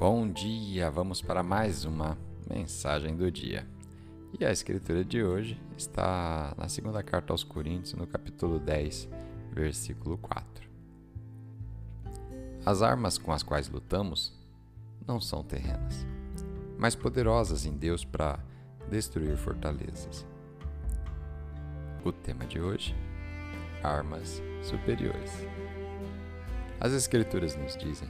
Bom dia! Vamos para mais uma mensagem do dia. E a escritura de hoje está na segunda carta aos Coríntios, no capítulo 10, versículo 4. As armas com as quais lutamos não são terrenas, mas poderosas em Deus para destruir fortalezas. O tema de hoje: armas superiores. As Escrituras nos dizem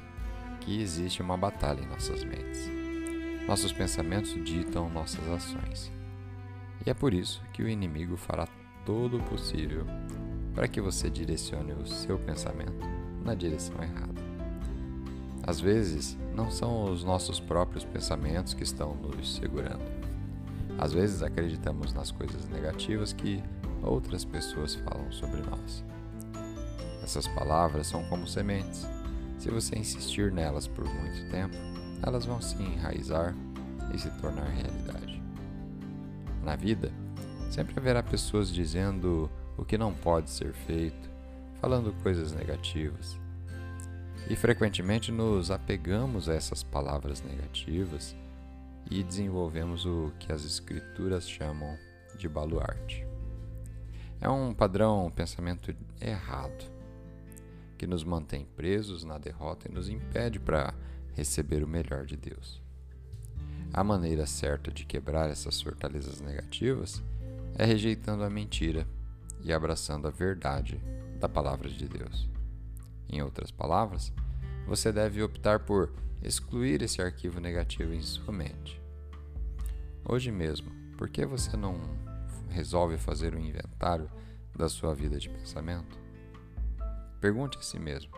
que existe uma batalha em nossas mentes. Nossos pensamentos ditam nossas ações. E é por isso que o inimigo fará todo o possível para que você direcione o seu pensamento na direção errada. Às vezes, não são os nossos próprios pensamentos que estão nos segurando. Às vezes, acreditamos nas coisas negativas que outras pessoas falam sobre nós. Essas palavras são como sementes se você insistir nelas por muito tempo, elas vão se enraizar e se tornar realidade. Na vida, sempre haverá pessoas dizendo o que não pode ser feito, falando coisas negativas. E frequentemente nos apegamos a essas palavras negativas e desenvolvemos o que as escrituras chamam de baluarte. É um padrão pensamento errado que nos mantém presos na derrota e nos impede para receber o melhor de Deus. A maneira certa de quebrar essas fortalezas negativas é rejeitando a mentira e abraçando a verdade da palavra de Deus. Em outras palavras, você deve optar por excluir esse arquivo negativo em sua mente. Hoje mesmo, por que você não resolve fazer um inventário da sua vida de pensamento? Pergunte a si mesmo: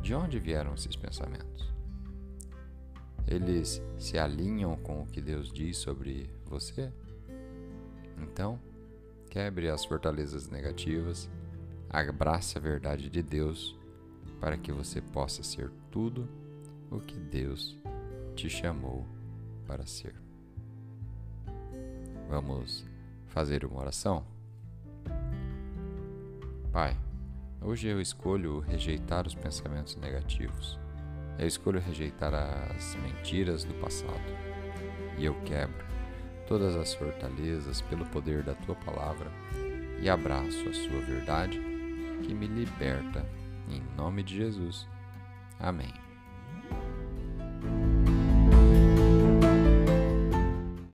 de onde vieram esses pensamentos? Eles se alinham com o que Deus diz sobre você? Então, quebre as fortalezas negativas, abrace a verdade de Deus para que você possa ser tudo o que Deus te chamou para ser. Vamos fazer uma oração? Pai, Hoje eu escolho rejeitar os pensamentos negativos. Eu escolho rejeitar as mentiras do passado. E eu quebro todas as fortalezas pelo poder da tua palavra e abraço a sua verdade que me liberta. Em nome de Jesus. Amém.